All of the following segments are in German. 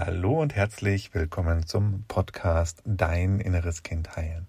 Hallo und herzlich willkommen zum Podcast Dein inneres Kind heilen.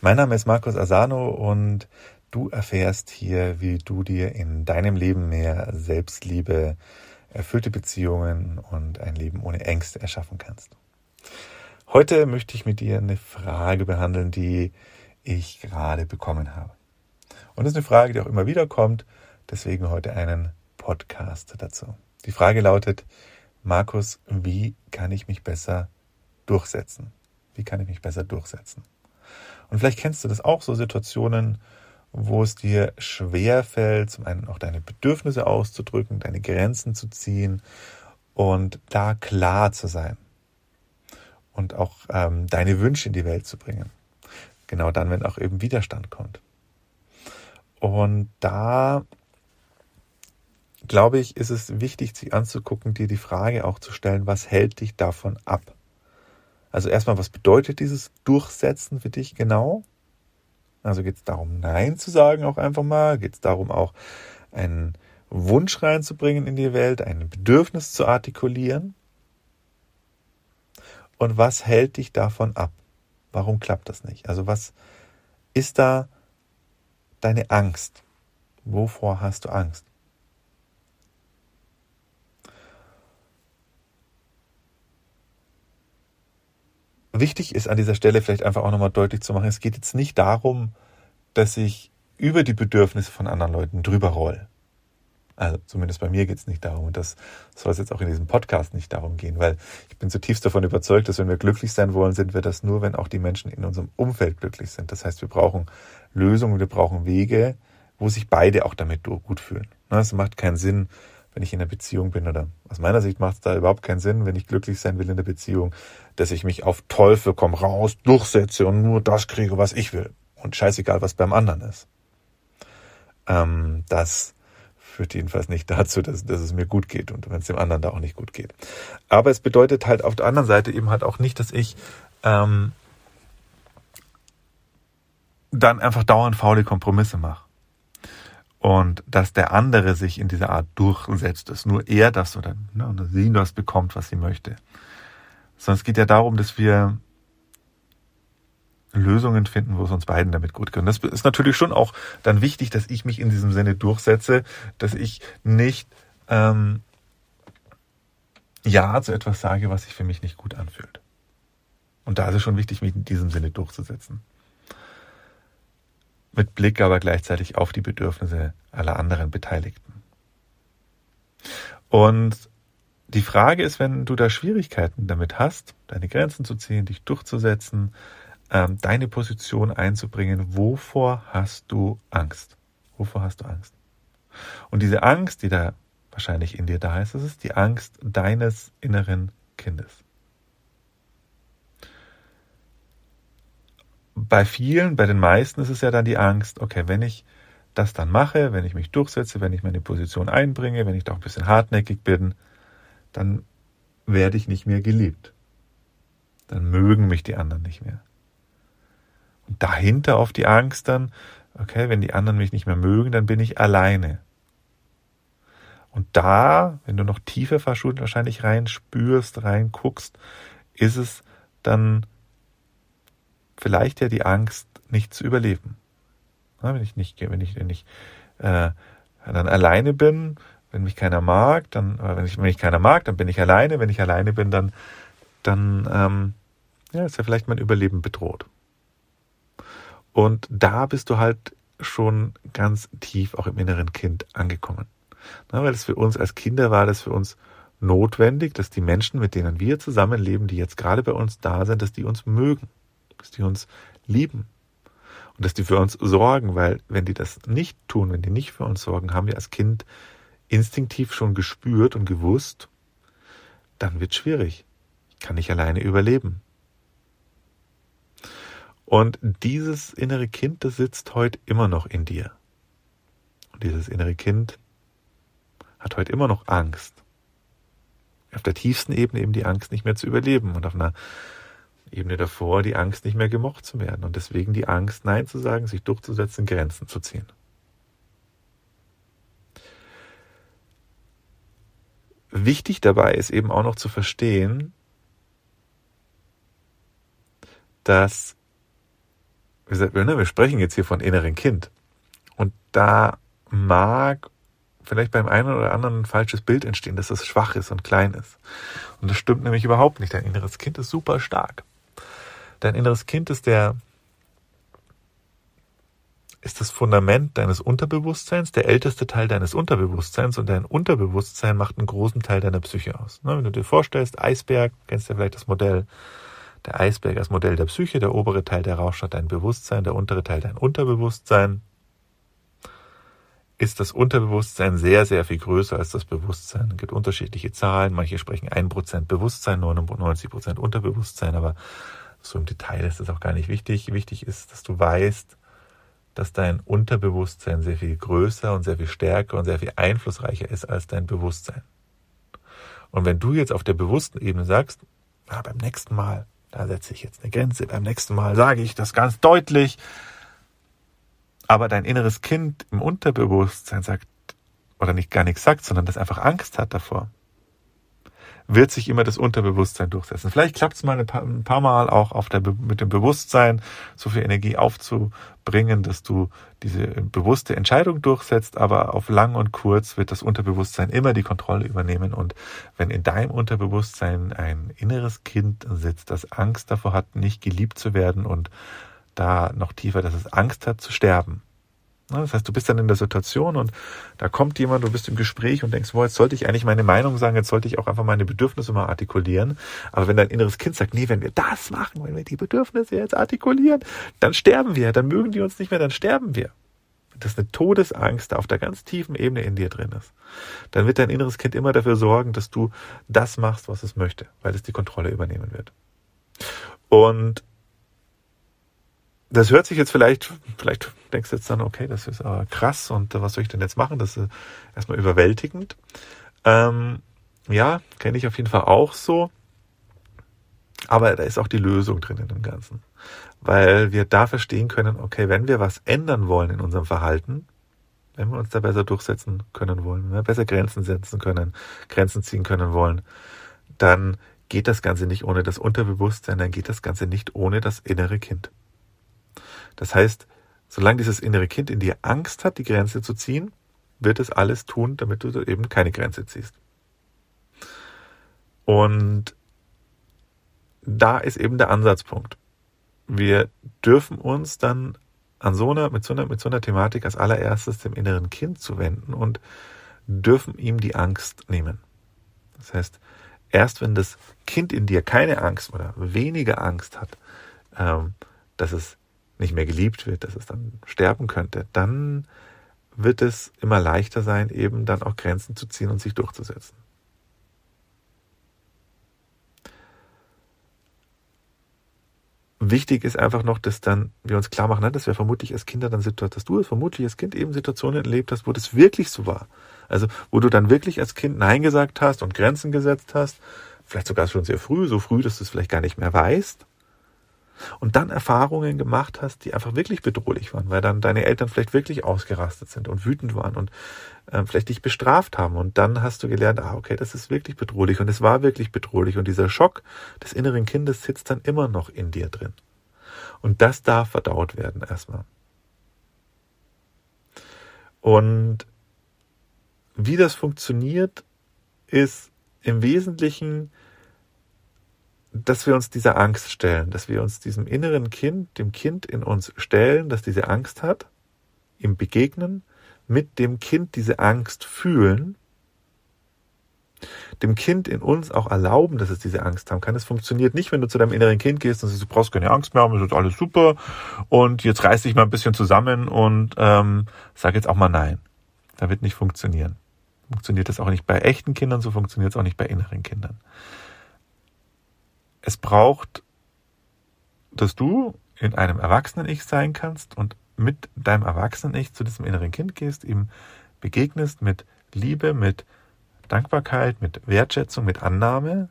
Mein Name ist Markus Asano und du erfährst hier, wie du dir in deinem Leben mehr Selbstliebe, erfüllte Beziehungen und ein Leben ohne Ängste erschaffen kannst. Heute möchte ich mit dir eine Frage behandeln, die ich gerade bekommen habe. Und das ist eine Frage, die auch immer wieder kommt, deswegen heute einen Podcast dazu. Die Frage lautet, Markus, wie kann ich mich besser durchsetzen? Wie kann ich mich besser durchsetzen? Und vielleicht kennst du das auch, so Situationen, wo es dir schwer fällt, zum einen auch deine Bedürfnisse auszudrücken, deine Grenzen zu ziehen und da klar zu sein und auch ähm, deine Wünsche in die Welt zu bringen. Genau dann, wenn auch eben Widerstand kommt. Und da glaube ich, ist es wichtig, sich anzugucken, dir die Frage auch zu stellen, was hält dich davon ab? Also erstmal, was bedeutet dieses Durchsetzen für dich genau? Also geht es darum, Nein zu sagen auch einfach mal? Geht es darum, auch einen Wunsch reinzubringen in die Welt, ein Bedürfnis zu artikulieren? Und was hält dich davon ab? Warum klappt das nicht? Also was ist da deine Angst? Wovor hast du Angst? Wichtig ist an dieser Stelle vielleicht einfach auch nochmal deutlich zu machen, es geht jetzt nicht darum, dass ich über die Bedürfnisse von anderen Leuten drüber roll. Also zumindest bei mir geht es nicht darum. Und das soll es jetzt auch in diesem Podcast nicht darum gehen, weil ich bin zutiefst davon überzeugt, dass wenn wir glücklich sein wollen, sind wir das nur, wenn auch die Menschen in unserem Umfeld glücklich sind. Das heißt, wir brauchen Lösungen, wir brauchen Wege, wo sich beide auch damit gut fühlen. Ne, es macht keinen Sinn, wenn ich in einer Beziehung bin oder aus meiner Sicht macht es da überhaupt keinen Sinn, wenn ich glücklich sein will in der Beziehung, dass ich mich auf Teufel komm raus durchsetze und nur das kriege, was ich will und scheißegal, was beim anderen ist. Ähm, das führt jedenfalls nicht dazu, dass, dass es mir gut geht und wenn es dem anderen da auch nicht gut geht. Aber es bedeutet halt auf der anderen Seite eben halt auch nicht, dass ich ähm, dann einfach dauernd faule Kompromisse mache und dass der andere sich in dieser Art durchsetzt, dass nur er das oder, ne, oder sie das bekommt, was sie möchte. Sondern es geht ja darum, dass wir Lösungen finden, wo es uns beiden damit gut geht. Und das ist natürlich schon auch dann wichtig, dass ich mich in diesem Sinne durchsetze, dass ich nicht ähm, Ja zu etwas sage, was sich für mich nicht gut anfühlt. Und da ist es schon wichtig, mich in diesem Sinne durchzusetzen mit Blick aber gleichzeitig auf die Bedürfnisse aller anderen Beteiligten. Und die Frage ist, wenn du da Schwierigkeiten damit hast, deine Grenzen zu ziehen, dich durchzusetzen, ähm, deine Position einzubringen, wovor hast du Angst? Wovor hast du Angst? Und diese Angst, die da wahrscheinlich in dir da ist, das ist die Angst deines inneren Kindes. Bei vielen, bei den meisten ist es ja dann die Angst, okay, wenn ich das dann mache, wenn ich mich durchsetze, wenn ich meine Position einbringe, wenn ich da auch ein bisschen hartnäckig bin, dann werde ich nicht mehr geliebt. Dann mögen mich die anderen nicht mehr. Und dahinter auf die Angst dann, okay, wenn die anderen mich nicht mehr mögen, dann bin ich alleine. Und da, wenn du noch tiefer verschult wahrscheinlich rein spürst, rein guckst, ist es dann vielleicht ja die Angst, nicht zu überleben. Wenn ich nicht, wenn ich, wenn ich äh, dann alleine bin, wenn mich keiner mag, dann, wenn ich, wenn mich keiner mag, dann bin ich alleine. Wenn ich alleine bin, dann, dann ähm, ja, ist ja vielleicht mein Überleben bedroht. Und da bist du halt schon ganz tief auch im inneren Kind angekommen. Na, weil es für uns als Kinder war das für uns notwendig, dass die Menschen, mit denen wir zusammenleben, die jetzt gerade bei uns da sind, dass die uns mögen dass die uns lieben und dass die für uns sorgen, weil wenn die das nicht tun, wenn die nicht für uns sorgen, haben wir als Kind instinktiv schon gespürt und gewusst, dann wird schwierig. Ich kann nicht alleine überleben. Und dieses innere Kind, das sitzt heute immer noch in dir. Und dieses innere Kind hat heute immer noch Angst. Auf der tiefsten Ebene eben die Angst, nicht mehr zu überleben. Und auf einer Ebene davor die Angst, nicht mehr gemocht zu werden und deswegen die Angst, Nein zu sagen, sich durchzusetzen, Grenzen zu ziehen. Wichtig dabei ist eben auch noch zu verstehen, dass wir sprechen jetzt hier von inneren Kind. Und da mag vielleicht beim einen oder anderen ein falsches Bild entstehen, dass es schwach ist und klein ist. Und das stimmt nämlich überhaupt nicht. Dein inneres Kind ist super stark. Dein inneres Kind ist der, ist das Fundament deines Unterbewusstseins, der älteste Teil deines Unterbewusstseins und dein Unterbewusstsein macht einen großen Teil deiner Psyche aus. Ne, wenn du dir vorstellst, Eisberg, kennst du ja vielleicht das Modell, der Eisberg als Modell der Psyche, der obere Teil der Rauchstadt dein Bewusstsein, der untere Teil dein Unterbewusstsein, ist das Unterbewusstsein sehr, sehr viel größer als das Bewusstsein. Es gibt unterschiedliche Zahlen. Manche sprechen 1% Bewusstsein, 99% Unterbewusstsein, aber so im Detail ist das auch gar nicht wichtig. Wichtig ist, dass du weißt, dass dein Unterbewusstsein sehr viel größer und sehr viel stärker und sehr viel einflussreicher ist als dein Bewusstsein. Und wenn du jetzt auf der bewussten Ebene sagst, na, beim nächsten Mal, da setze ich jetzt eine Grenze, beim nächsten Mal sage ich das ganz deutlich, aber dein inneres Kind im Unterbewusstsein sagt, oder nicht gar nichts sagt, sondern das einfach Angst hat davor, wird sich immer das Unterbewusstsein durchsetzen. Vielleicht klappt es mal ein paar, ein paar, Mal auch auf der, mit dem Bewusstsein so viel Energie aufzubringen, dass du diese bewusste Entscheidung durchsetzt, aber auf lang und kurz wird das Unterbewusstsein immer die Kontrolle übernehmen. Und wenn in deinem Unterbewusstsein ein inneres Kind sitzt, das Angst davor hat, nicht geliebt zu werden und da noch tiefer, dass es Angst hat zu sterben, das heißt, du bist dann in der Situation und da kommt jemand, du bist im Gespräch und denkst, boah, jetzt sollte ich eigentlich meine Meinung sagen, jetzt sollte ich auch einfach meine Bedürfnisse mal artikulieren. Aber wenn dein inneres Kind sagt, nee, wenn wir das machen, wenn wir die Bedürfnisse jetzt artikulieren, dann sterben wir, dann mögen die uns nicht mehr, dann sterben wir. Dass eine Todesangst auf der ganz tiefen Ebene in dir drin ist, dann wird dein inneres Kind immer dafür sorgen, dass du das machst, was es möchte, weil es die Kontrolle übernehmen wird. Und das hört sich jetzt vielleicht, vielleicht denkst jetzt dann, okay, das ist aber krass und was soll ich denn jetzt machen? Das ist erstmal überwältigend. Ähm, ja, kenne ich auf jeden Fall auch so. Aber da ist auch die Lösung drin in dem Ganzen. Weil wir da verstehen können, okay, wenn wir was ändern wollen in unserem Verhalten, wenn wir uns da besser durchsetzen können wollen, wenn wir besser Grenzen setzen können, Grenzen ziehen können wollen, dann geht das Ganze nicht ohne das Unterbewusstsein, dann geht das Ganze nicht ohne das innere Kind. Das heißt, solange dieses innere Kind in dir Angst hat, die Grenze zu ziehen, wird es alles tun, damit du eben keine Grenze ziehst. Und da ist eben der Ansatzpunkt. Wir dürfen uns dann an so einer, mit so einer, mit so einer Thematik als allererstes dem inneren Kind zuwenden und dürfen ihm die Angst nehmen. Das heißt, erst wenn das Kind in dir keine Angst oder weniger Angst hat, ähm, dass es nicht mehr geliebt wird, dass es dann sterben könnte, dann wird es immer leichter sein, eben dann auch Grenzen zu ziehen und sich durchzusetzen. Wichtig ist einfach noch, dass dann wir uns klar machen, ne, dass wir vermutlich als Kinder dann Situationen, dass du vermutlich als Kind eben Situationen erlebt hast, wo das wirklich so war. Also wo du dann wirklich als Kind Nein gesagt hast und Grenzen gesetzt hast, vielleicht sogar schon sehr früh, so früh, dass du es vielleicht gar nicht mehr weißt und dann Erfahrungen gemacht hast, die einfach wirklich bedrohlich waren, weil dann deine Eltern vielleicht wirklich ausgerastet sind und wütend waren und äh, vielleicht dich bestraft haben und dann hast du gelernt, ah, okay, das ist wirklich bedrohlich und es war wirklich bedrohlich und dieser Schock des inneren Kindes sitzt dann immer noch in dir drin. Und das darf verdaut werden erstmal. Und wie das funktioniert, ist im Wesentlichen dass wir uns dieser Angst stellen, dass wir uns diesem inneren Kind, dem Kind in uns stellen, das diese Angst hat, ihm begegnen, mit dem Kind diese Angst fühlen, dem Kind in uns auch erlauben, dass es diese Angst haben kann. Es funktioniert nicht, wenn du zu deinem inneren Kind gehst und sagst, du brauchst keine Angst mehr haben, es ist alles super und jetzt reiß dich mal ein bisschen zusammen und ähm, sag jetzt auch mal nein. Da wird nicht funktionieren. Funktioniert das auch nicht bei echten Kindern, so funktioniert es auch nicht bei inneren Kindern es braucht, dass du in einem Erwachsenen-Ich sein kannst und mit deinem Erwachsenen-Ich zu diesem inneren Kind gehst, ihm begegnest mit Liebe, mit Dankbarkeit, mit Wertschätzung, mit Annahme,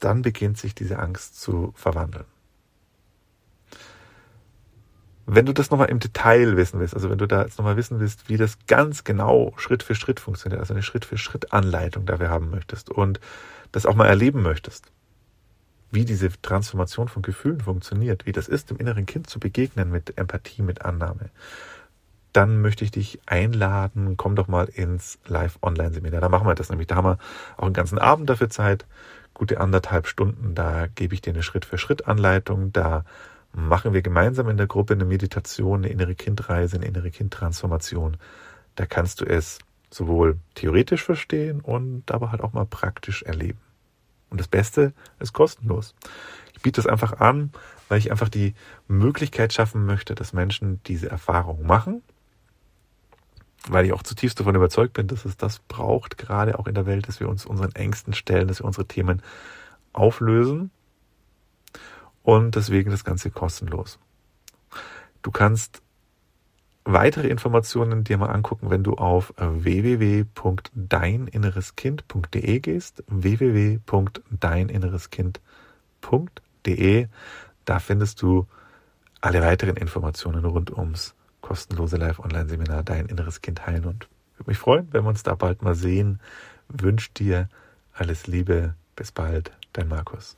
dann beginnt sich diese Angst zu verwandeln. Wenn du das nochmal im Detail wissen willst, also wenn du da jetzt nochmal wissen willst, wie das ganz genau Schritt für Schritt funktioniert, also eine Schritt für Schritt Anleitung dafür haben möchtest und das auch mal erleben möchtest, wie diese Transformation von Gefühlen funktioniert, wie das ist, dem inneren Kind zu begegnen mit Empathie, mit Annahme, dann möchte ich dich einladen, komm doch mal ins Live-Online-Seminar. Da machen wir das nämlich. Da haben wir auch einen ganzen Abend dafür Zeit, gute anderthalb Stunden. Da gebe ich dir eine Schritt-für-Schritt-Anleitung. Da machen wir gemeinsam in der Gruppe eine Meditation, eine innere Kindreise, eine innere Kindtransformation. Da kannst du es sowohl theoretisch verstehen und aber halt auch mal praktisch erleben. Und das Beste ist kostenlos. Ich biete das einfach an, weil ich einfach die Möglichkeit schaffen möchte, dass Menschen diese Erfahrung machen, weil ich auch zutiefst davon überzeugt bin, dass es das braucht, gerade auch in der Welt, dass wir uns unseren Ängsten stellen, dass wir unsere Themen auflösen und deswegen das Ganze kostenlos. Du kannst weitere Informationen dir mal angucken, wenn du auf www.deininnereskind.de gehst. www.deininnereskind.de. Da findest du alle weiteren Informationen rund ums kostenlose Live-Online-Seminar Dein inneres Kind heilen und würde mich freuen, wenn wir uns da bald mal sehen. Wünsche dir alles Liebe. Bis bald, dein Markus.